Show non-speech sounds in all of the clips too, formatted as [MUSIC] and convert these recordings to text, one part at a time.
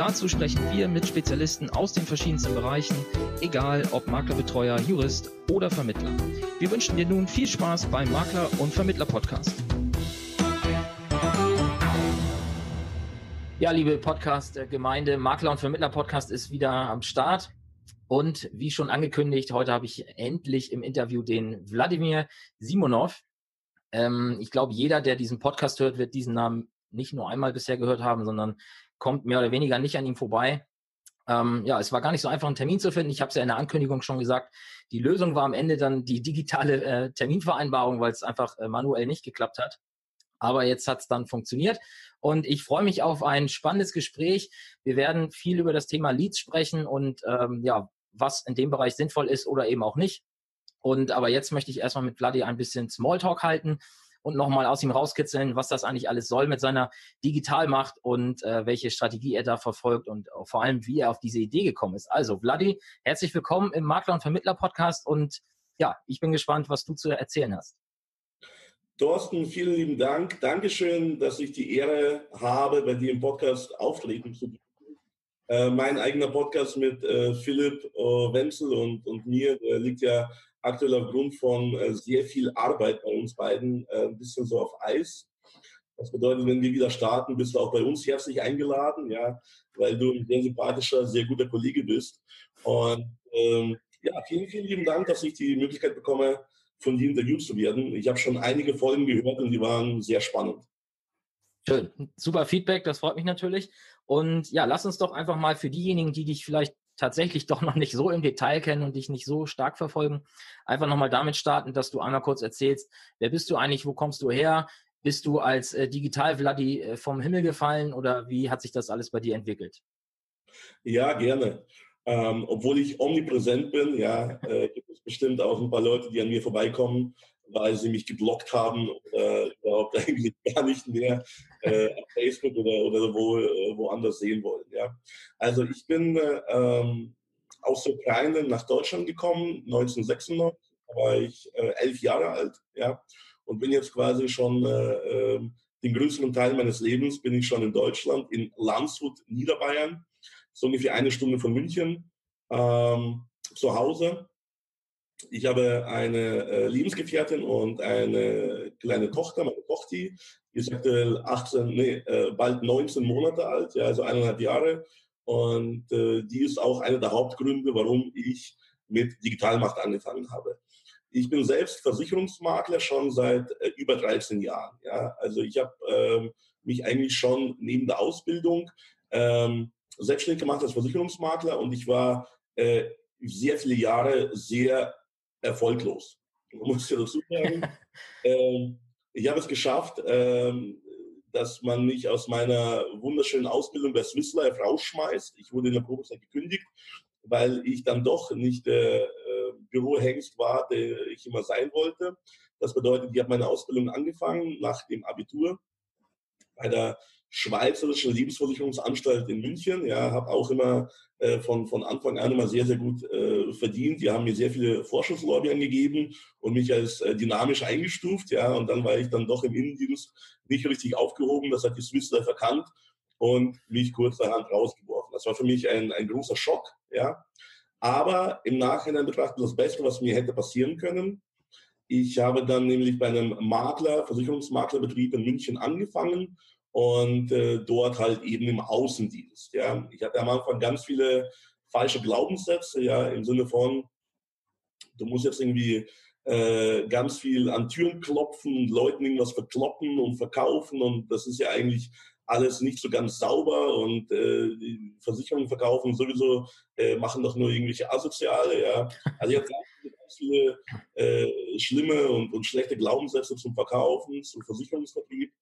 Dazu sprechen wir mit Spezialisten aus den verschiedensten Bereichen, egal ob Maklerbetreuer, Jurist oder Vermittler. Wir wünschen dir nun viel Spaß beim Makler- und Vermittler-Podcast. Ja, liebe Podcast-Gemeinde, Makler- und Vermittler-Podcast ist wieder am Start. Und wie schon angekündigt, heute habe ich endlich im Interview den Wladimir Simonov. Ähm, ich glaube, jeder, der diesen Podcast hört, wird diesen Namen nicht nur einmal bisher gehört haben, sondern kommt mehr oder weniger nicht an ihm vorbei. Ähm, ja, es war gar nicht so einfach, einen Termin zu finden. Ich habe es ja in der Ankündigung schon gesagt. Die Lösung war am Ende dann die digitale äh, Terminvereinbarung, weil es einfach äh, manuell nicht geklappt hat. Aber jetzt hat es dann funktioniert. Und ich freue mich auf ein spannendes Gespräch. Wir werden viel über das Thema Leads sprechen und ähm, ja, was in dem Bereich sinnvoll ist oder eben auch nicht. Und aber jetzt möchte ich erstmal mit Vladi ein bisschen Smalltalk halten und nochmal aus ihm rauskitzeln, was das eigentlich alles soll mit seiner Digitalmacht und äh, welche Strategie er da verfolgt und vor allem, wie er auf diese Idee gekommen ist. Also, Vladi, herzlich willkommen im Makler- und Vermittler-Podcast und ja, ich bin gespannt, was du zu erzählen hast. Thorsten, vielen lieben Dank. Dankeschön, dass ich die Ehre habe, bei dir im Podcast auftreten zu dürfen. Äh, mein eigener Podcast mit äh, Philipp äh, Wenzel und, und mir liegt ja aktuell aufgrund von äh, sehr viel Arbeit bei uns beiden äh, ein bisschen so auf Eis. Das bedeutet, wenn wir wieder starten, bist du auch bei uns herzlich eingeladen, ja, weil du ein sehr sympathischer, sehr guter Kollege bist. Und ähm, ja, vielen, vielen lieben Dank, dass ich die Möglichkeit bekomme, von dir interviewt zu werden. Ich habe schon einige Folgen gehört und die waren sehr spannend. Schön, super Feedback, das freut mich natürlich. Und ja, lass uns doch einfach mal für diejenigen, die dich vielleicht tatsächlich [LAUGHS] doch noch nicht so im Detail kennen und dich nicht so stark verfolgen, einfach nochmal damit starten, dass du einmal kurz erzählst, wer bist du eigentlich, wo kommst du her, bist du als äh, Digital-Vladi äh, vom Himmel gefallen oder wie hat sich das alles bei dir entwickelt? Ja, gerne. Ähm, obwohl ich omnipräsent bin, ja, äh, gibt es bestimmt auch ein paar Leute, die an mir vorbeikommen, weil sie mich geblockt haben oder überhaupt [LAUGHS] eigentlich gar nicht mehr äh, auf Facebook oder, oder wo, äh, woanders sehen wollen. Ja. Also ich bin äh, ähm, aus der Ukraine nach Deutschland gekommen, 1996, da war ich äh, elf Jahre alt, ja, und bin jetzt quasi schon äh, äh, den größeren Teil meines Lebens bin ich schon in Deutschland, in Landshut, Niederbayern, so ungefähr eine Stunde von München, ähm, zu Hause ich habe eine äh, Lebensgefährtin und eine kleine Tochter, meine Tochter, die ist aktuell 18, nee, äh, bald 19 Monate alt, ja, also eineinhalb Jahre. Und äh, die ist auch einer der Hauptgründe, warum ich mit Digitalmacht angefangen habe. Ich bin selbst Versicherungsmakler schon seit äh, über 13 Jahren. Ja, also ich habe ähm, mich eigentlich schon neben der Ausbildung ähm, selbstständig gemacht als Versicherungsmakler und ich war äh, sehr viele Jahre sehr erfolglos. Man muss ja dazu sagen, ähm, ich habe es geschafft, ähm, dass man mich aus meiner wunderschönen Ausbildung bei Swiss Life rausschmeißt. Ich wurde in der Probezeit gekündigt, weil ich dann doch nicht der äh, Bürohengst war, der ich immer sein wollte. Das bedeutet, ich habe meine Ausbildung angefangen nach dem Abitur bei der Schweizerischen Lebensversicherungsanstalt in München. Ja, habe auch immer äh, von, von Anfang an immer sehr, sehr gut äh, verdient. Die haben mir sehr viele Vorschusslorbeeren gegeben und mich als äh, dynamisch eingestuft. Ja, und dann war ich dann doch im Innendienst nicht richtig aufgehoben. Das hat die Swiss Life erkannt und mich kurzerhand rausgeworfen. Das war für mich ein, ein großer Schock. Ja, aber im Nachhinein betrachtet das Beste, was mir hätte passieren können. Ich habe dann nämlich bei einem Makler, Versicherungsmaklerbetrieb in München angefangen und äh, dort halt eben im Außendienst. Ja, ich hatte am Anfang ganz viele falsche Glaubenssätze, ja, im Sinne von, du musst jetzt irgendwie äh, ganz viel an Türen klopfen, Leuten irgendwas verkloppen und verkaufen und das ist ja eigentlich alles nicht so ganz sauber und äh, Versicherungen verkaufen sowieso, äh, machen doch nur irgendwelche Asoziale, ja. Also ich habe ganz viele äh, schlimme und, und schlechte Glaubenssätze zum Verkaufen, zum Versicherungsvertrieb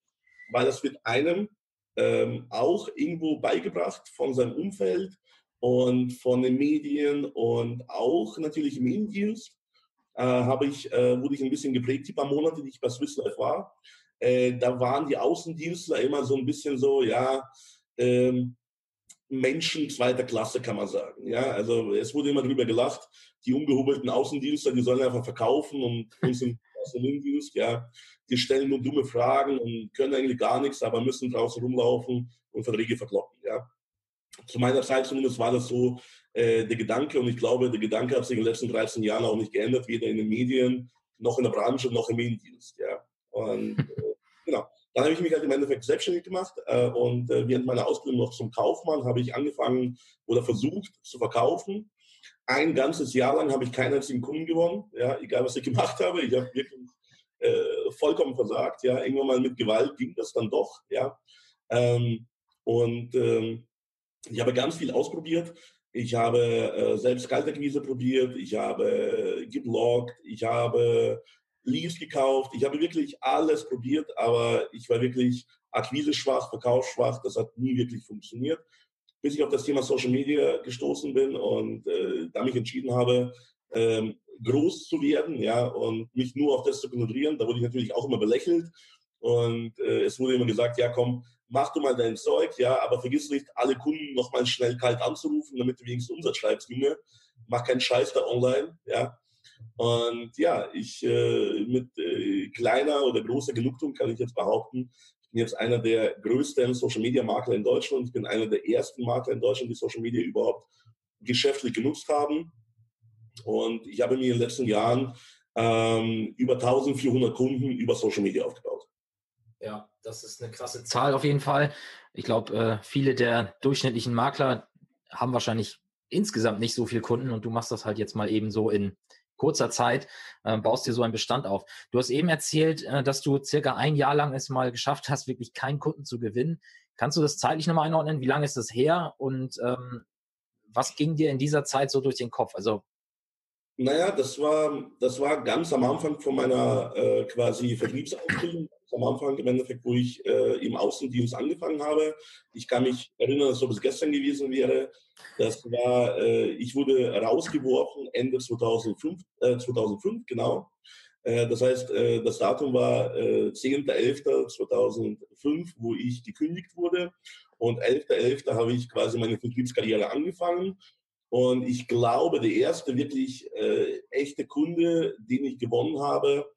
weil das wird einem ähm, auch irgendwo beigebracht von seinem Umfeld und von den Medien und auch natürlich im Innendienst. äh, äh, wurde ich ein bisschen geprägt, die paar Monate, die ich bei Swiss Life war. Äh, da waren die Außendienstler immer so ein bisschen so, ja, ähm, Menschen zweiter Klasse, kann man sagen. Ja, also es wurde immer drüber gelacht, die ungehobelten Außendienstler, die sollen einfach verkaufen und uns im Innendienst, ja, die stellen nur dumme Fragen und können eigentlich gar nichts, aber müssen draußen rumlaufen und Verträge verkloppen, ja. Zu meiner Zeit zumindest war das so äh, der Gedanke und ich glaube, der Gedanke hat sich in den letzten 13 Jahren auch nicht geändert, weder in den Medien noch in der Branche noch im Innendienst, ja. Und [LAUGHS] äh, genau. Dann habe ich mich halt im Endeffekt selbstständig gemacht äh, und äh, während meiner Ausbildung noch zum Kaufmann habe ich angefangen oder versucht zu verkaufen. Ein ganzes Jahr lang habe ich keinen einzigen Kunden gewonnen, ja, egal was ich gemacht habe. Ich habe wirklich äh, vollkommen versagt. Ja, irgendwann mal mit Gewalt ging das dann doch. Ja, ähm, und ähm, ich habe ganz viel ausprobiert. Ich habe äh, selbst Kaltakquise probiert, ich habe gebloggt, ich habe Leaves gekauft. Ich habe wirklich alles probiert, aber ich war wirklich akquiseschwach, verkaufsschwach. Das hat nie wirklich funktioniert. Bis ich auf das Thema Social Media gestoßen bin und äh, da mich entschieden habe, ähm, groß zu werden, ja, und mich nur auf das zu konzentrieren. Da wurde ich natürlich auch immer belächelt. Und äh, es wurde immer gesagt, ja komm, mach du mal dein Zeug, ja, aber vergiss nicht, alle Kunden nochmal schnell kalt anzurufen, damit du wenigstens Umsatz schreibst, Junge. Mach keinen Scheiß da online, ja. Und ja, ich äh, mit äh, kleiner oder großer Genugtuung kann ich jetzt behaupten, ich bin jetzt einer der größten Social Media Makler in Deutschland. Ich bin einer der ersten Makler in Deutschland, die Social Media überhaupt geschäftlich genutzt haben. Und ich habe mir in den letzten Jahren ähm, über 1400 Kunden über Social Media aufgebaut. Ja, das ist eine krasse Zahl auf jeden Fall. Ich glaube, äh, viele der durchschnittlichen Makler haben wahrscheinlich insgesamt nicht so viele Kunden und du machst das halt jetzt mal eben so in kurzer Zeit äh, baust dir so einen Bestand auf. Du hast eben erzählt, äh, dass du circa ein Jahr lang es mal geschafft hast, wirklich keinen Kunden zu gewinnen. Kannst du das zeitlich nochmal einordnen? Wie lange ist das her und ähm, was ging dir in dieser Zeit so durch den Kopf? Also naja, das war, das war ganz am Anfang von meiner äh, quasi Vertriebsausbildung am Anfang im Endeffekt, wo ich äh, im Außendienst angefangen habe. Ich kann mich erinnern, als ob es gestern gewesen wäre. Das war, äh, ich wurde rausgeworfen Ende 2005, äh, 2005 genau. Äh, das heißt, äh, das Datum war äh, 10.11.2005, wo ich gekündigt wurde. Und 11.11. habe ich quasi meine Vertriebskarriere angefangen. Und ich glaube, der erste wirklich äh, echte Kunde, den ich gewonnen habe,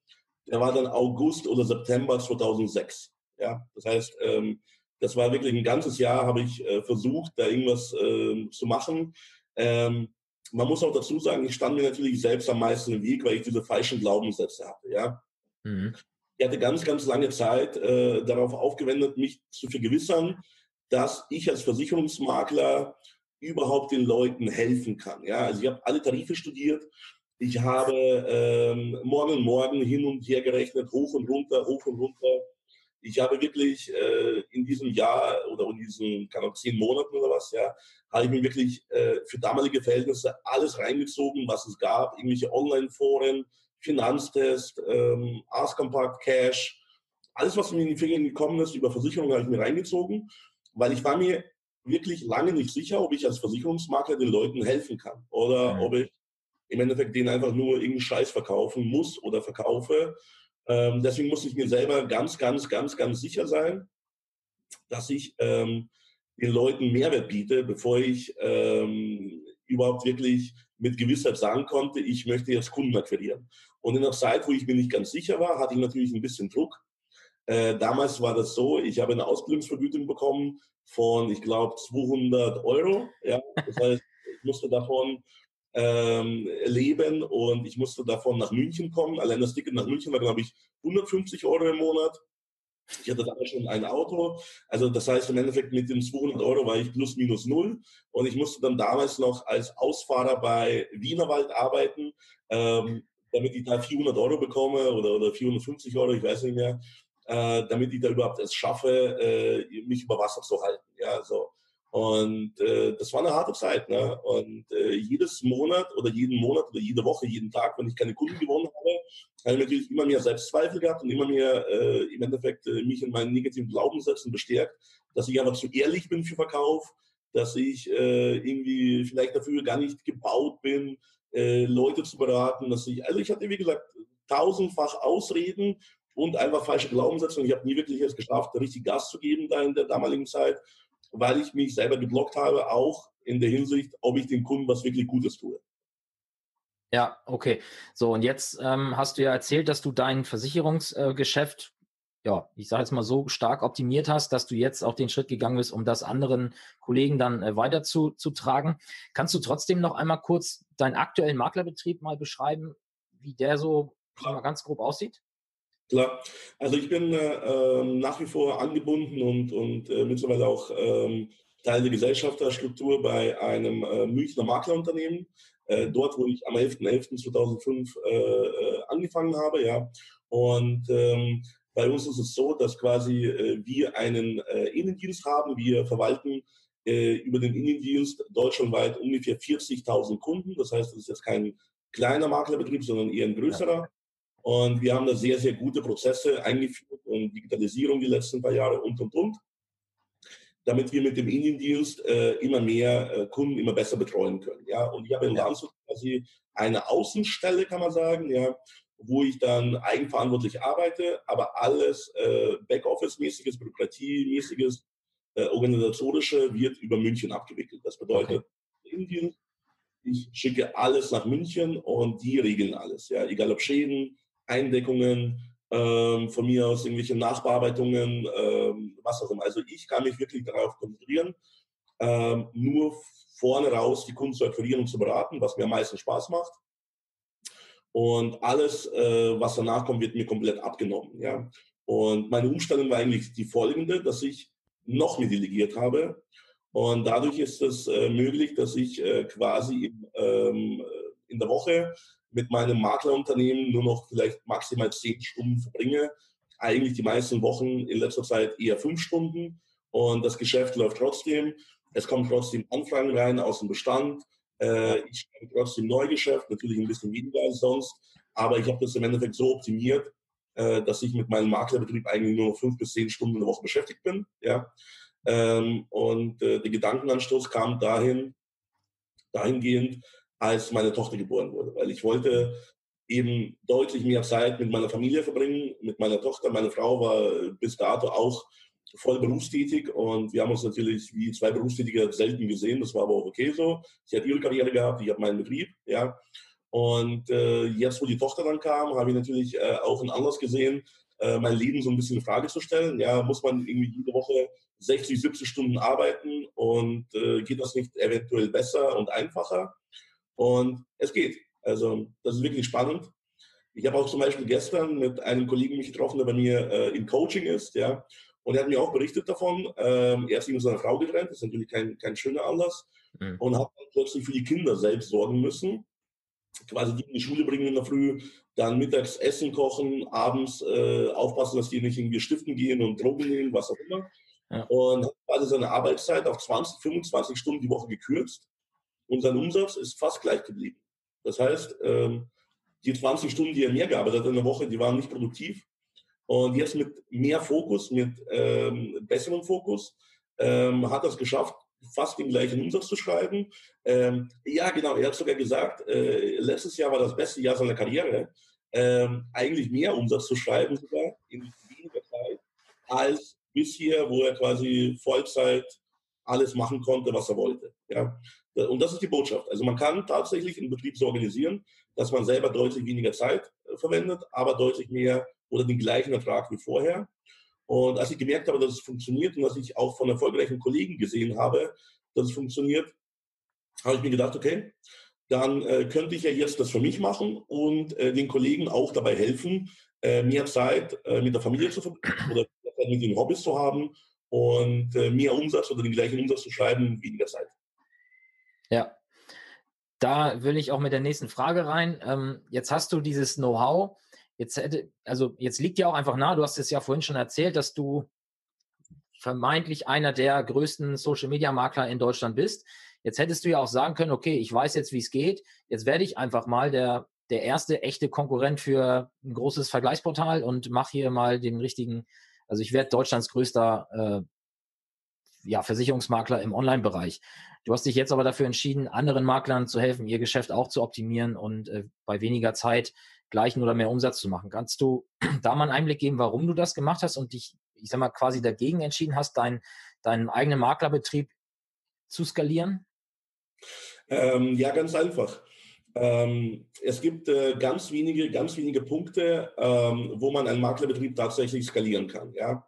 der war dann August oder September 2006. Ja, das heißt, ähm, das war wirklich ein ganzes Jahr, habe ich äh, versucht, da irgendwas äh, zu machen. Ähm, man muss auch dazu sagen, ich stand mir natürlich selbst am meisten im Weg, weil ich diese falschen Glaubenssätze hatte. Ja, mhm. ich hatte ganz, ganz lange Zeit äh, darauf aufgewendet, mich zu vergewissern, dass ich als Versicherungsmakler überhaupt den Leuten helfen kann. Ja, also ich habe alle Tarife studiert ich habe ähm, morgen morgen hin und her gerechnet, hoch und runter, hoch und runter. Ich habe wirklich äh, in diesem Jahr oder in diesen, kann auch zehn Monaten oder was, ja, habe ich mir wirklich äh, für damalige Verhältnisse alles reingezogen, was es gab, irgendwelche Online-Foren, Finanztest, ähm, Ask Compact Cash, alles, was mir in die Finger gekommen ist, über Versicherungen habe ich mir reingezogen, weil ich war mir wirklich lange nicht sicher, ob ich als Versicherungsmakler den Leuten helfen kann oder mhm. ob ich im Endeffekt denen einfach nur irgendeinen Scheiß verkaufen muss oder verkaufe. Ähm, deswegen muss ich mir selber ganz, ganz, ganz, ganz sicher sein, dass ich ähm, den Leuten Mehrwert biete, bevor ich ähm, überhaupt wirklich mit Gewissheit sagen konnte, ich möchte jetzt Kunden akquirieren. Und in der Zeit, wo ich mir nicht ganz sicher war, hatte ich natürlich ein bisschen Druck. Äh, damals war das so, ich habe eine Ausbildungsvergütung bekommen von, ich glaube, 200 Euro. Ja? Das heißt, ich musste davon ähm, leben und ich musste davon nach München kommen. Allein das Ticket nach München war, glaube ich, 150 Euro im Monat. Ich hatte damals schon ein Auto. Also das heißt, im Endeffekt mit den 200 Euro war ich plus minus null. Und ich musste dann damals noch als Ausfahrer bei Wienerwald arbeiten, ähm, damit ich da 400 Euro bekomme oder, oder 450 Euro, ich weiß nicht mehr, äh, damit ich da überhaupt es schaffe, äh, mich über Wasser zu halten. Ja, so. Und äh, das war eine harte Zeit. Ne? Und äh, jedes Monat oder jeden Monat oder jede Woche, jeden Tag, wenn ich keine Kunden gewonnen habe, habe ich natürlich immer mehr Selbstzweifel gehabt und immer mehr äh, im Endeffekt äh, mich in meinen negativen Glaubenssätzen bestärkt, dass ich einfach zu ehrlich bin für Verkauf, dass ich äh, irgendwie vielleicht dafür gar nicht gebaut bin, äh, Leute zu beraten, dass ich, also ich hatte, wie gesagt, tausendfach Ausreden und einfach falsche Glaubenssätze und ich habe nie wirklich es geschafft, richtig Gas zu geben da in der damaligen Zeit, weil ich mich selber geblockt habe, auch in der Hinsicht, ob ich dem Kunden was wirklich Gutes tue. Ja, okay. So, und jetzt ähm, hast du ja erzählt, dass du dein Versicherungsgeschäft, äh, ja, ich sage jetzt mal so stark optimiert hast, dass du jetzt auch den Schritt gegangen bist, um das anderen Kollegen dann äh, weiterzutragen. Kannst du trotzdem noch einmal kurz deinen aktuellen Maklerbetrieb mal beschreiben, wie der so mal ganz grob aussieht? Klar. Also ich bin äh, ähm, nach wie vor angebunden und, und äh, mittlerweile auch ähm, Teil der Gesellschafterstruktur bei einem äh, Münchner Maklerunternehmen. Äh, dort, wo ich am 11.11.2005 äh, äh, angefangen habe, ja. Und ähm, bei uns ist es so, dass quasi wir einen Innendienst haben. Wir verwalten über den Innendienst deutschlandweit ungefähr 40.000 Kunden. Das heißt, es ist jetzt kein kleiner Maklerbetrieb, sondern eher ein größerer. Und wir haben da sehr, sehr gute Prozesse eingeführt und Digitalisierung die letzten paar Jahre und, und, und damit wir mit dem Indiendienst äh, immer mehr äh, Kunden immer besser betreuen können. Ja, und ich habe in Landshut quasi eine Außenstelle, kann man sagen, ja, wo ich dann eigenverantwortlich arbeite, aber alles äh, Backoffice-mäßiges, Bürokratiemäßiges, äh, organisatorische wird über München abgewickelt. Das bedeutet, okay. Indien, ich schicke alles nach München und die regeln alles. Ja, egal ob Schäden, Eindeckungen, ähm, von mir aus irgendwelche Nachbearbeitungen, ähm, was auch immer. Also ich kann mich wirklich darauf konzentrieren, ähm, nur vorne raus die Kunden zu akquirieren und zu beraten, was mir am meisten Spaß macht. Und alles, äh, was danach kommt, wird mir komplett abgenommen. Ja? Und meine Umstellung war eigentlich die folgende, dass ich noch mehr delegiert habe. Und dadurch ist es äh, möglich, dass ich äh, quasi in, ähm, in der Woche mit meinem Maklerunternehmen nur noch vielleicht maximal zehn Stunden verbringe. Eigentlich die meisten Wochen in letzter Zeit eher fünf Stunden. Und das Geschäft läuft trotzdem. Es kommen trotzdem Anfragen rein aus dem Bestand. Äh, ich schreibe trotzdem Neugeschäft, natürlich ein bisschen weniger als sonst. Aber ich habe das im Endeffekt so optimiert, äh, dass ich mit meinem Maklerbetrieb eigentlich nur noch fünf bis zehn Stunden in der Woche beschäftigt bin. Ja. Ähm, und äh, der Gedankenanstoß kam dahin, dahingehend, als meine Tochter geboren wurde, weil ich wollte eben deutlich mehr Zeit mit meiner Familie verbringen, mit meiner Tochter. Meine Frau war bis dato auch voll berufstätig und wir haben uns natürlich wie zwei Berufstätige selten gesehen. Das war aber auch okay so. Sie hat ihre Karriere gehabt, ich habe meinen Betrieb, ja. Und äh, jetzt, wo die Tochter dann kam, habe ich natürlich äh, auch einen Anlass gesehen, äh, mein Leben so ein bisschen in Frage zu stellen. Ja, muss man irgendwie jede Woche 60, 70 Stunden arbeiten und äh, geht das nicht eventuell besser und einfacher? Und es geht. Also das ist wirklich spannend. Ich habe auch zum Beispiel gestern mit einem Kollegen mich getroffen, der bei mir äh, im Coaching ist, ja. Und er hat mir auch berichtet davon. Ähm, er ist mit seiner Frau getrennt, das ist natürlich kein, kein schöner Anlass. Mhm. Und hat dann plötzlich für die Kinder selbst sorgen müssen. Quasi die in die Schule bringen in der Früh, dann mittags Essen kochen, abends äh, aufpassen, dass die nicht irgendwie stiften gehen und Drogen nehmen, was auch immer. Ja. Und hat quasi seine Arbeitszeit auf 20, 25 Stunden die Woche gekürzt und sein Umsatz ist fast gleich geblieben. Das heißt, ähm, die 20 Stunden, die er mehr gearbeitet hat in der Woche, die waren nicht produktiv. Und jetzt mit mehr Fokus, mit ähm, besserem Fokus, ähm, hat er es geschafft, fast den gleichen Umsatz zu schreiben. Ähm, ja, genau, er hat sogar gesagt, äh, letztes Jahr war das beste Jahr seiner Karriere, ähm, eigentlich mehr Umsatz zu schreiben sogar in weniger Zeit als bisher, wo er quasi Vollzeit alles machen konnte, was er wollte. Ja. Und das ist die Botschaft. Also man kann tatsächlich einen Betrieb so organisieren, dass man selber deutlich weniger Zeit äh, verwendet, aber deutlich mehr oder den gleichen Ertrag wie vorher. Und als ich gemerkt habe, dass es funktioniert und dass ich auch von erfolgreichen Kollegen gesehen habe, dass es funktioniert, habe ich mir gedacht, okay, dann äh, könnte ich ja jetzt das für mich machen und äh, den Kollegen auch dabei helfen, äh, mehr Zeit äh, mit der Familie zu verbringen oder mit den Hobbys zu haben und äh, mehr Umsatz oder den gleichen Umsatz zu schreiben, weniger Zeit. Ja. Da will ich auch mit der nächsten Frage rein. Ähm, jetzt hast du dieses Know-how. Jetzt hätte, also jetzt liegt ja auch einfach nahe, du hast es ja vorhin schon erzählt, dass du vermeintlich einer der größten Social Media Makler in Deutschland bist. Jetzt hättest du ja auch sagen können, okay, ich weiß jetzt, wie es geht. Jetzt werde ich einfach mal der, der erste echte Konkurrent für ein großes Vergleichsportal und mache hier mal den richtigen, also ich werde Deutschlands größter äh, ja, Versicherungsmakler im Online-Bereich. Du hast dich jetzt aber dafür entschieden, anderen Maklern zu helfen, ihr Geschäft auch zu optimieren und äh, bei weniger Zeit gleichen oder mehr Umsatz zu machen. Kannst du [CLEARS THROAT] da mal einen Einblick geben, warum du das gemacht hast und dich, ich sag mal, quasi dagegen entschieden hast, dein, deinen eigenen Maklerbetrieb zu skalieren? Ähm, ja, ganz einfach. Ähm, es gibt äh, ganz wenige, ganz wenige Punkte, ähm, wo man einen Maklerbetrieb tatsächlich skalieren kann. Ja?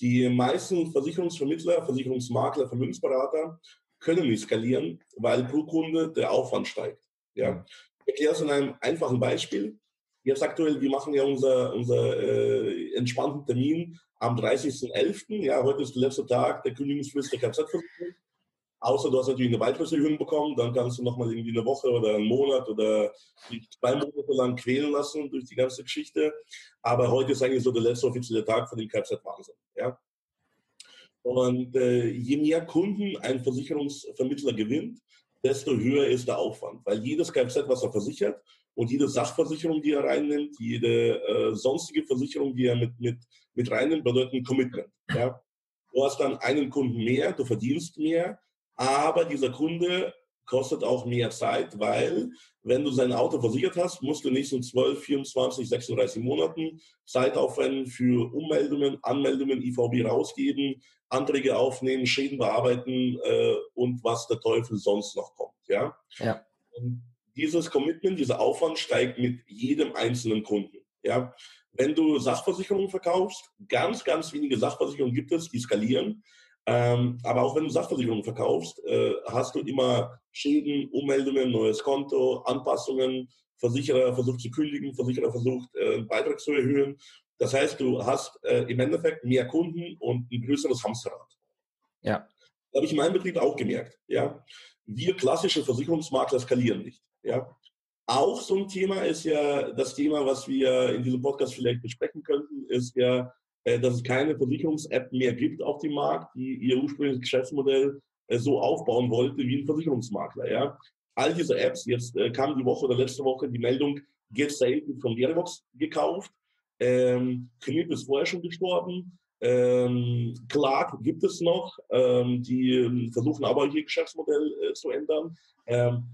Die meisten Versicherungsvermittler, Versicherungsmakler, Vermögensberater können nicht skalieren, weil pro Kunde der Aufwand steigt. Ja? Ich erkläre es in einem einfachen Beispiel. Jetzt aktuell, wir machen ja unser, unser äh, entspannten Termin am 30.11. Ja, heute ist der letzte Tag der Kündigungsfrist der Kfz-Versicherung. Außer du hast natürlich eine Beitrittserhöhung bekommen, dann kannst du nochmal irgendwie eine Woche oder einen Monat oder zwei Monate lang quälen lassen durch die ganze Geschichte. Aber heute ist eigentlich so der letzte offizielle Tag von dem Kfz-Wahnsinn. Ja? Und äh, je mehr Kunden ein Versicherungsvermittler gewinnt, desto höher ist der Aufwand. Weil jedes Kfz, was er versichert und jede Sachversicherung, die er reinnimmt, jede äh, sonstige Versicherung, die er mit, mit, mit reinnimmt, bedeutet ein Commitment. Ja? Du hast dann einen Kunden mehr, du verdienst mehr, aber dieser Kunde kostet auch mehr Zeit, weil wenn du sein Auto versichert hast, musst du nächsten 12, 24, 36 Monaten Zeit aufwenden für Ummeldungen, Anmeldungen, IVB rausgeben, Anträge aufnehmen, Schäden bearbeiten äh, und was der Teufel sonst noch kommt. Ja? ja. Und dieses Commitment, dieser Aufwand steigt mit jedem einzelnen Kunden. Ja? Wenn du Sachversicherungen verkaufst, ganz, ganz wenige Sachversicherungen gibt es, die skalieren. Ähm, aber auch wenn du Sachversicherungen verkaufst, äh, hast du immer Schäden, Ummeldungen, neues Konto, Anpassungen, Versicherer versucht zu kündigen, Versicherer versucht, äh, einen Beitrag zu erhöhen. Das heißt, du hast äh, im Endeffekt mehr Kunden und ein größeres Hamsterrad. Ja. Das habe ich in meinem Betrieb auch gemerkt. Ja. Wir klassische Versicherungsmakler skalieren nicht. Ja. Auch so ein Thema ist ja das Thema, was wir in diesem Podcast vielleicht besprechen könnten, ist ja dass es keine Versicherungs-App mehr gibt auf dem Markt, die ihr ursprüngliches Geschäftsmodell äh, so aufbauen wollte wie ein Versicherungsmakler. Ja. All diese Apps, jetzt äh, kam die Woche oder letzte Woche die Meldung, Get Safe von Verivox gekauft. Ähm, Knip ist vorher schon gestorben. Ähm, Clark gibt es noch. Ähm, die ähm, versuchen aber ihr Geschäftsmodell äh, zu ändern. Ähm,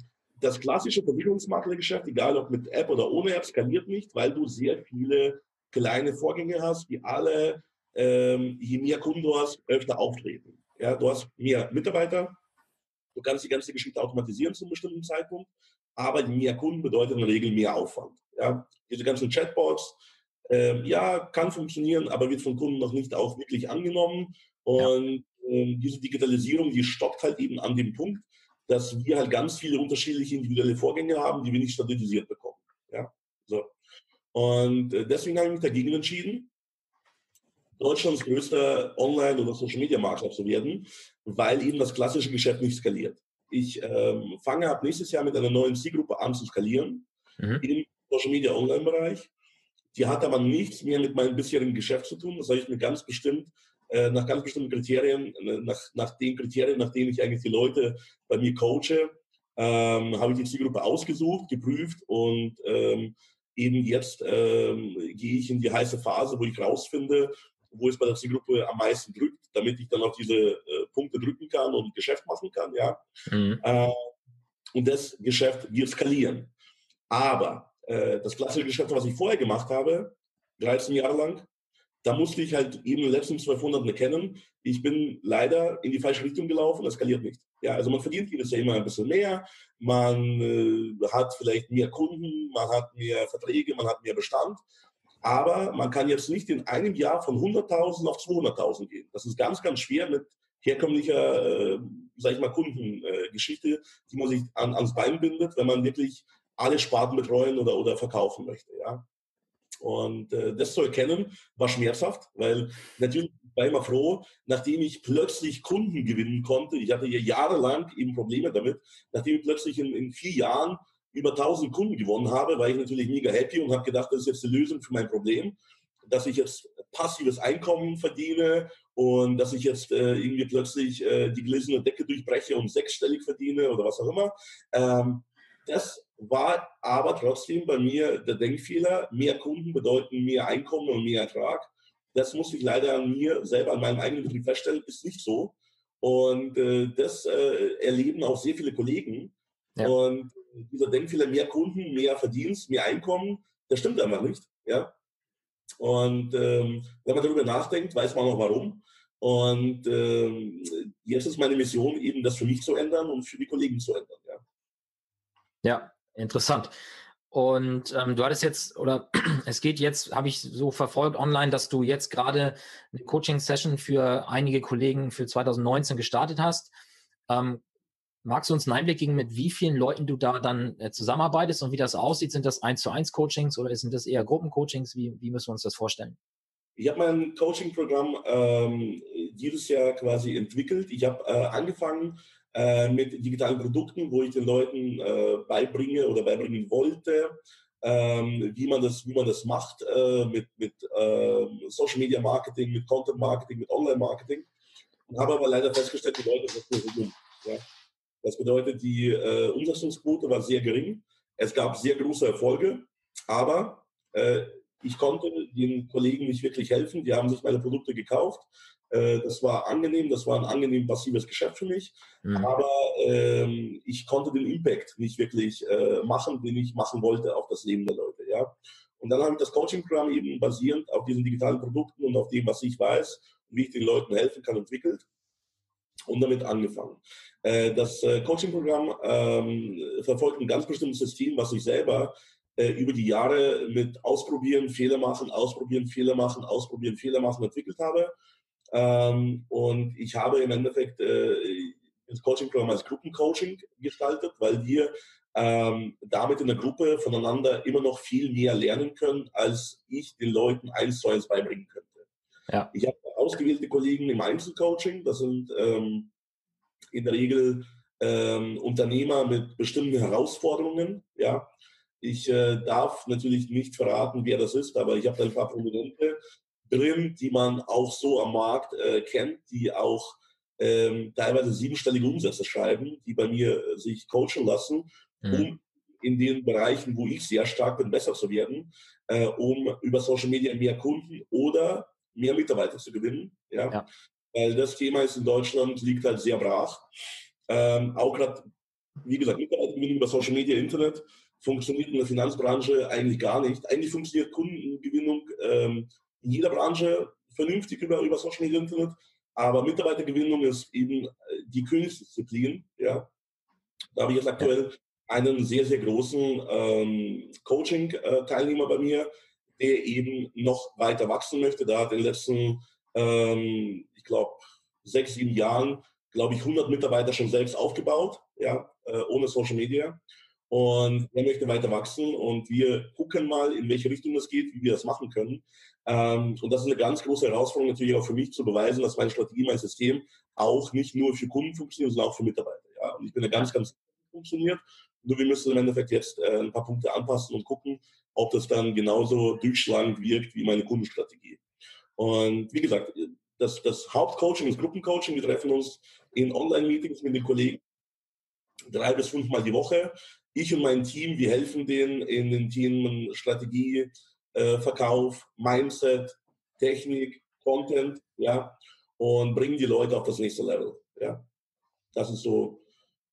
das klassische Versicherungsmaklergeschäft, egal ob mit App oder ohne App, skaliert nicht, weil du sehr viele kleine Vorgänge hast, die alle, ähm, je mehr Kunden du hast, öfter auftreten. Ja, du hast mehr Mitarbeiter, du kannst die ganze Geschichte automatisieren zu einem bestimmten Zeitpunkt, aber je mehr Kunden bedeutet in der Regel mehr Aufwand. Ja, diese ganzen Chatbots, ähm, ja, kann funktionieren, aber wird von Kunden noch nicht auch wirklich angenommen. Und ja. ähm, diese Digitalisierung, die stoppt halt eben an dem Punkt, dass wir halt ganz viele unterschiedliche individuelle Vorgänge haben, die wir nicht standardisiert bekommen. Ja, so. Und äh, deswegen habe ich mich dagegen entschieden, Deutschlands größter Online- oder Social-Media-Makler zu werden, weil eben das klassische Geschäft nicht skaliert. Ich ähm, fange ab nächstes Jahr mit einer neuen Zielgruppe an zu skalieren mhm. im Social-Media-Online-Bereich. Die hat aber nichts mehr mit meinem bisherigen Geschäft zu tun. Das habe ich mir ganz bestimmt äh, nach ganz bestimmten Kriterien, äh, nach, nach den Kriterien, nach denen ich eigentlich die Leute bei mir coache, ähm, habe ich die Zielgruppe ausgesucht, geprüft und ähm, eben jetzt ähm, gehe ich in die heiße Phase, wo ich rausfinde, wo es bei der Zielgruppe am meisten drückt, damit ich dann auf diese äh, Punkte drücken kann und Geschäft machen kann. Ja? Mhm. Äh, und das Geschäft wird skalieren. Aber äh, das klassische Geschäft, was ich vorher gemacht habe, 13 Jahre lang, da musste ich halt eben den letzten 1200 erkennen, ich bin leider in die falsche Richtung gelaufen, das skaliert nicht. Ja, also man verdient jedes Jahr immer ein bisschen mehr, man äh, hat vielleicht mehr Kunden, man hat mehr Verträge, man hat mehr Bestand, aber man kann jetzt nicht in einem Jahr von 100.000 auf 200.000 gehen. Das ist ganz, ganz schwer mit herkömmlicher, äh, sag ich mal, Kundengeschichte, äh, die man sich an, ans Bein bindet, wenn man wirklich alle Sparten betreuen oder, oder verkaufen möchte. Ja. Und äh, das zu erkennen, war schmerzhaft, weil natürlich war ich immer froh, nachdem ich plötzlich Kunden gewinnen konnte. Ich hatte ja jahrelang eben Probleme damit. Nachdem ich plötzlich in, in vier Jahren über 1000 Kunden gewonnen habe, war ich natürlich mega happy und habe gedacht, das ist jetzt die Lösung für mein Problem, dass ich jetzt passives Einkommen verdiene und dass ich jetzt äh, irgendwie plötzlich äh, die gläserne Decke durchbreche und sechsstellig verdiene oder was auch immer. Ähm, das war aber trotzdem bei mir der Denkfehler, mehr Kunden bedeuten mehr Einkommen und mehr Ertrag. Das muss ich leider an mir selber, an meinem eigenen Betrieb feststellen, ist nicht so. Und äh, das äh, erleben auch sehr viele Kollegen. Ja. Und dieser Denkfehler, mehr Kunden, mehr Verdienst, mehr Einkommen, das stimmt einfach nicht. Ja? Und ähm, wenn man darüber nachdenkt, weiß man auch warum. Und ähm, jetzt ist meine Mission eben, das für mich zu ändern und für die Kollegen zu ändern. Ja, ja interessant. Und ähm, du hattest jetzt, oder [CLEARS THROAT] es geht jetzt, habe ich so verfolgt online, dass du jetzt gerade eine Coaching-Session für einige Kollegen für 2019 gestartet hast. Ähm, magst du uns einen Einblick geben, mit wie vielen Leuten du da dann äh, zusammenarbeitest und wie das aussieht? Sind das eins zu eins Coachings oder sind das eher Gruppencoachings? Wie, wie müssen wir uns das vorstellen? Ich habe mein Coaching-Programm ähm, dieses Jahr quasi entwickelt. Ich habe äh, angefangen äh, mit digitalen Produkten, wo ich den Leuten äh, beibringe oder beibringen wollte, ähm, wie, man das, wie man das macht äh, mit, mit ähm, Social Media Marketing, mit Content Marketing, mit Online Marketing. Und habe aber leider festgestellt, die Leute sind nur dumm. Ja? Das bedeutet, die äh, Umsetzungsquote war sehr gering. Es gab sehr große Erfolge, aber äh, ich konnte den Kollegen nicht wirklich helfen. Die haben sich meine Produkte gekauft. Äh, das war angenehm, das war ein angenehm passives Geschäft für mich. Mhm. Aber ähm, ich konnte den Impact nicht wirklich äh, machen, den ich machen wollte auf das Leben der Leute. Ja? Und dann habe ich das Coaching-Programm eben basierend auf diesen digitalen Produkten und auf dem, was ich weiß und wie ich den Leuten helfen kann, entwickelt und damit angefangen. Äh, das äh, Coaching-Programm ähm, verfolgt ein ganz bestimmtes System, was ich selber äh, über die Jahre mit Ausprobieren, Fehler machen, Ausprobieren, Fehler machen, Ausprobieren, Fehler machen entwickelt habe. Ähm, und ich habe im Endeffekt das Coaching-Programm als Gruppencoaching gestaltet, weil wir ähm, damit in der Gruppe voneinander immer noch viel mehr lernen können, als ich den Leuten eins zu eins beibringen könnte. Ja. Ich habe ausgewählte Kollegen im Einzelcoaching, das sind ähm, in der Regel ähm, Unternehmer mit bestimmten Herausforderungen. Ja, ich äh, darf natürlich nicht verraten, wer das ist, aber ich habe da ein paar Prominente drin, die man auch so am Markt äh, kennt, die auch ähm, teilweise siebenstellige Umsätze schreiben, die bei mir äh, sich coachen lassen, mhm. um in den Bereichen, wo ich sehr stark bin, besser zu werden, äh, um über Social Media mehr Kunden oder mehr Mitarbeiter zu gewinnen. Ja? ja. Weil das Thema ist in Deutschland, liegt halt sehr brach. Ähm, auch gerade, wie gesagt, Mitarbeitergewinnung über Social Media, Internet funktioniert in der Finanzbranche eigentlich gar nicht. Eigentlich funktioniert Kundengewinnung ähm, in jeder Branche vernünftig über, über Social Media, Internet. Aber Mitarbeitergewinnung ist eben äh, die Königsdisziplin. Ja. Da habe ich jetzt aktuell einen sehr, sehr großen ähm, Coaching-Teilnehmer bei mir, der eben noch weiter wachsen möchte. Da hat in den letzten, ähm, ich glaube, sechs, sieben Jahren, glaube ich, 100 Mitarbeiter schon selbst aufgebaut, ja, äh, ohne Social Media. Und er möchte weiter wachsen und wir gucken mal, in welche Richtung es geht, wie wir das machen können. Ähm, und das ist eine ganz große Herausforderung natürlich auch für mich zu beweisen, dass meine Strategie, mein System auch nicht nur für Kunden funktioniert, sondern auch für Mitarbeiter. Ja. Und ich bin da ganz, ganz funktioniert. Nur wir müssen im Endeffekt jetzt äh, ein paar Punkte anpassen und gucken, ob das dann genauso durchschlagend wirkt wie meine Kundenstrategie. Und wie gesagt, das, das Hauptcoaching ist Gruppencoaching. Wir treffen uns in Online-Meetings mit den Kollegen drei bis fünfmal die Woche. Ich und mein Team, wir helfen denen in den Themen Strategie, äh, Verkauf, Mindset, Technik, Content, ja, und bringen die Leute auf das nächste Level. Ja, das ist so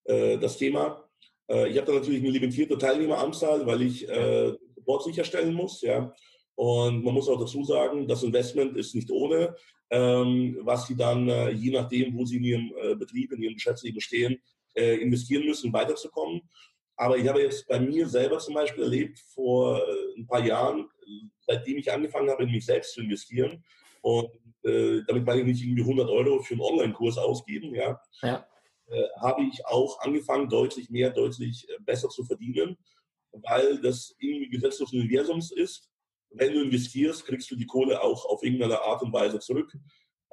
äh, das Thema. Äh, ich habe da natürlich eine limitierte Teilnehmeranzahl, weil ich äh, Support sicherstellen muss. Ja. Und man muss auch dazu sagen, das Investment ist nicht ohne, ähm, was sie dann, äh, je nachdem, wo sie in ihrem äh, Betrieb, in ihrem Geschäftsleben stehen, äh, investieren müssen, um weiterzukommen. Aber ich habe jetzt bei mir selber zum Beispiel erlebt, vor äh, ein paar Jahren, seitdem ich angefangen habe, in mich selbst zu investieren, und äh, damit meine ich nicht irgendwie 100 Euro für einen Online-Kurs ausgeben, ja, ja. Äh, habe ich auch angefangen, deutlich mehr, deutlich äh, besser zu verdienen, weil das irgendwie Gesetz des Universums ist. Wenn du investierst, kriegst du die Kohle auch auf irgendeine Art und Weise zurück.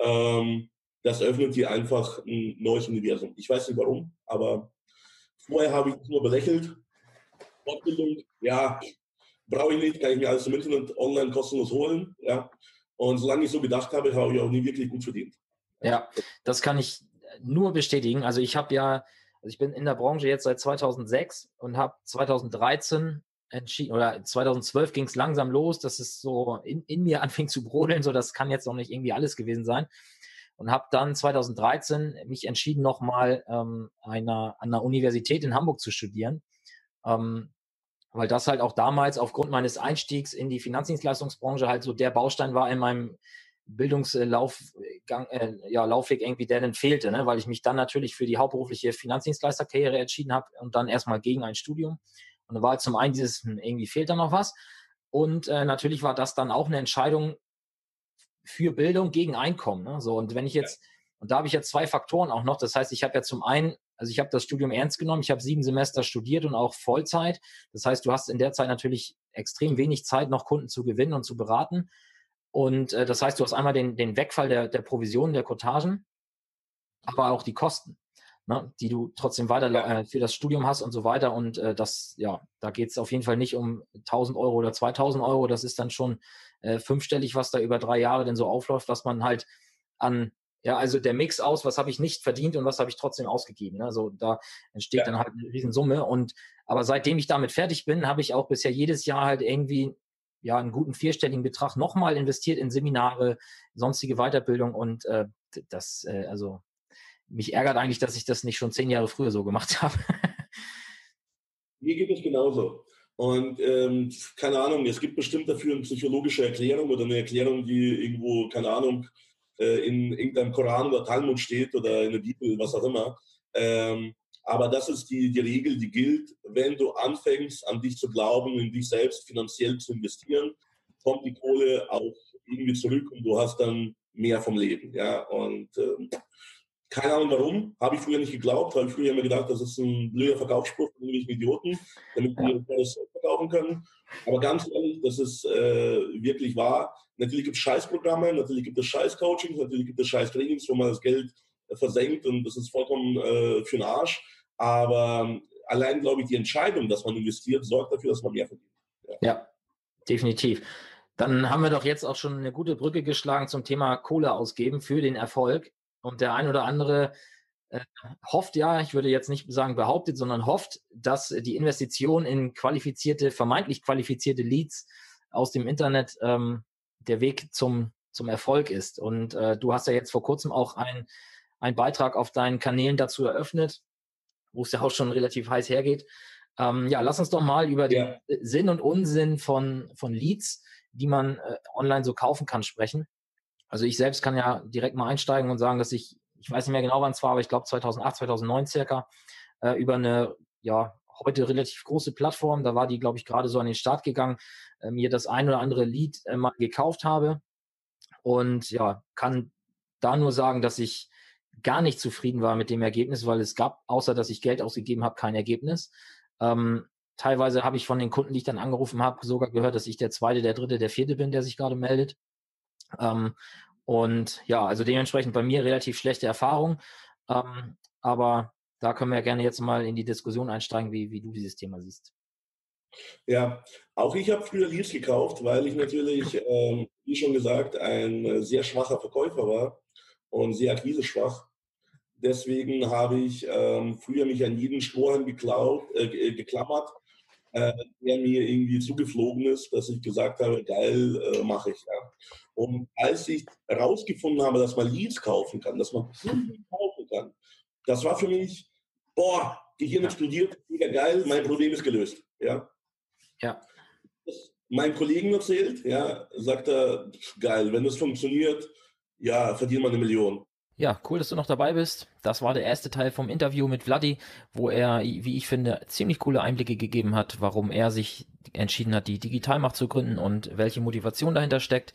Ähm, das öffnet dir einfach ein neues Universum. Ich weiß nicht warum, aber vorher habe ich nur belächelt. Fortbildung, ja, brauche ich nicht, kann ich mir alles im Internet online kostenlos holen. Ja. Und solange ich so gedacht habe, habe ich auch nie wirklich gut verdient. Ja, das kann ich nur bestätigen. Also ich habe ja, also ich bin in der Branche jetzt seit 2006 und habe 2013 entschieden, oder 2012 ging es langsam los, dass es so in, in mir [LAUGHS] anfing zu brodeln, so das kann jetzt noch nicht irgendwie alles gewesen sein. Und habe dann 2013 mich entschieden, nochmal ähm, einer, an einer Universität in Hamburg zu studieren. Ähm, weil das halt auch damals aufgrund meines Einstiegs in die Finanzdienstleistungsbranche halt so der Baustein war in meinem Bildungslaufgang, äh, ja, Laufweg irgendwie, der dann fehlte, ne? weil ich mich dann natürlich für die hauptberufliche Finanzdienstleisterkarriere entschieden habe und dann erstmal gegen ein Studium. Und da war halt zum einen dieses, hm, irgendwie fehlt da noch was. Und äh, natürlich war das dann auch eine Entscheidung für Bildung gegen Einkommen. Ne? So, und wenn ich jetzt, und da habe ich jetzt zwei Faktoren auch noch. Das heißt, ich habe ja zum einen, also ich habe das Studium ernst genommen, ich habe sieben Semester studiert und auch Vollzeit. Das heißt, du hast in der Zeit natürlich extrem wenig Zeit, noch Kunden zu gewinnen und zu beraten. Und äh, das heißt, du hast einmal den, den Wegfall der, der Provisionen, der Kotagen, aber auch die Kosten, ne, die du trotzdem weiter äh, für das Studium hast und so weiter. Und äh, das, ja, da geht es auf jeden Fall nicht um 1000 Euro oder 2000 Euro. Das ist dann schon äh, fünfstellig, was da über drei Jahre denn so aufläuft, was man halt an ja, also der Mix aus, was habe ich nicht verdient und was habe ich trotzdem ausgegeben. Also da entsteht ja. dann halt eine Riesensumme. Und aber seitdem ich damit fertig bin, habe ich auch bisher jedes Jahr halt irgendwie ja einen guten vierstelligen Betrag nochmal investiert in Seminare, sonstige Weiterbildung und äh, das, äh, also mich ärgert eigentlich, dass ich das nicht schon zehn Jahre früher so gemacht [LAUGHS] habe. Mir geht es genauso. Und ähm, keine Ahnung, es gibt bestimmt dafür eine psychologische Erklärung oder eine Erklärung, die irgendwo, keine Ahnung, äh, in irgendeinem Koran oder Talmud steht oder in der Bibel, was auch immer. Ähm, aber das ist die, die Regel, die gilt, wenn du anfängst, an dich zu glauben, in dich selbst finanziell zu investieren, kommt die Kohle auch irgendwie zurück und du hast dann mehr vom Leben. Ja? Und äh, keine Ahnung warum, habe ich früher nicht geglaubt, habe ich früher immer gedacht, das ist ein blöder Verkaufsspruch von irgendwelchen Idioten, damit die das verkaufen können. Aber ganz ehrlich, das ist äh, wirklich wahr. Natürlich gibt es Scheißprogramme, natürlich gibt es Scheißcoachings, natürlich gibt es Scheißtrainings, wo man das Geld äh, versenkt und das ist vollkommen äh, für den Arsch. Aber ähm, allein, glaube ich, die Entscheidung, dass man investiert, sorgt dafür, dass man mehr verdient. Ja. ja, definitiv. Dann haben wir doch jetzt auch schon eine gute Brücke geschlagen zum Thema Kohle ausgeben für den Erfolg. Und der ein oder andere äh, hofft ja, ich würde jetzt nicht sagen behauptet, sondern hofft, dass die Investition in qualifizierte, vermeintlich qualifizierte Leads aus dem Internet ähm, der Weg zum, zum Erfolg ist. Und äh, du hast ja jetzt vor kurzem auch einen Beitrag auf deinen Kanälen dazu eröffnet wo es ja auch schon relativ heiß hergeht. Ähm, ja, lass uns doch mal über ja. den Sinn und Unsinn von, von Leads, die man äh, online so kaufen kann, sprechen. Also ich selbst kann ja direkt mal einsteigen und sagen, dass ich, ich weiß nicht mehr genau, wann es war, aber ich glaube 2008, 2009 circa, äh, über eine, ja, heute relativ große Plattform, da war die, glaube ich, gerade so an den Start gegangen, äh, mir das ein oder andere Lied äh, mal gekauft habe. Und ja, kann da nur sagen, dass ich gar nicht zufrieden war mit dem Ergebnis, weil es gab, außer dass ich Geld ausgegeben habe, kein Ergebnis. Ähm, teilweise habe ich von den Kunden, die ich dann angerufen habe, sogar gehört, dass ich der zweite, der dritte, der vierte bin, der sich gerade meldet. Ähm, und ja, also dementsprechend bei mir relativ schlechte Erfahrung. Ähm, aber da können wir gerne jetzt mal in die Diskussion einsteigen, wie, wie du dieses Thema siehst. Ja, auch ich habe früher Leads gekauft, weil ich natürlich, ähm, wie schon gesagt, ein äh, sehr schwacher Verkäufer war und sehr akquiseschwach. Deswegen habe ich ähm, früher mich an jeden Strohhalm geklaut, äh, geklammert, äh, der mir irgendwie zugeflogen ist, dass ich gesagt habe, geil, äh, mache ich. Ja. Und als ich herausgefunden habe, dass man Leads kaufen kann, dass man Kunden kaufen kann, das war für mich, boah, Gehirn explodiert, mega geil, mein Problem ist gelöst. Ja. ja. Das mein Kollegen erzählt, ja, sagt er, geil, wenn das funktioniert, ja, verdient man eine Million. Ja, cool, dass du noch dabei bist. Das war der erste Teil vom Interview mit Vladi, wo er, wie ich finde, ziemlich coole Einblicke gegeben hat, warum er sich entschieden hat, die Digitalmacht zu gründen und welche Motivation dahinter steckt.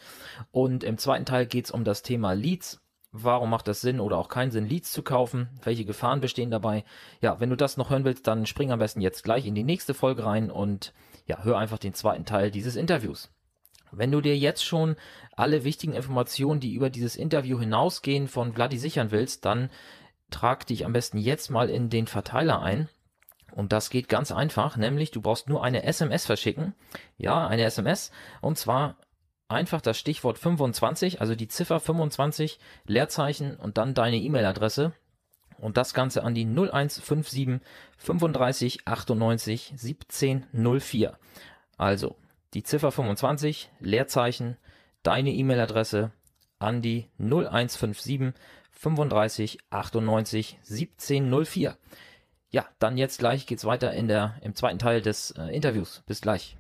Und im zweiten Teil geht es um das Thema Leads. Warum macht es Sinn oder auch keinen Sinn, Leads zu kaufen? Welche Gefahren bestehen dabei? Ja, wenn du das noch hören willst, dann spring am besten jetzt gleich in die nächste Folge rein und ja, hör einfach den zweiten Teil dieses Interviews. Wenn du dir jetzt schon alle wichtigen Informationen, die über dieses Interview hinausgehen, von Vladi sichern willst, dann trag dich am besten jetzt mal in den Verteiler ein. Und das geht ganz einfach, nämlich du brauchst nur eine SMS verschicken. Ja, eine SMS. Und zwar einfach das Stichwort 25, also die Ziffer 25, Leerzeichen und dann deine E-Mail-Adresse. Und das Ganze an die 0157 35 98 17 04. Also die Ziffer 25, Leerzeichen, deine E-Mail-Adresse an die 0157 35 98 1704. Ja, dann jetzt gleich geht's weiter in der, im zweiten Teil des äh, Interviews. Bis gleich.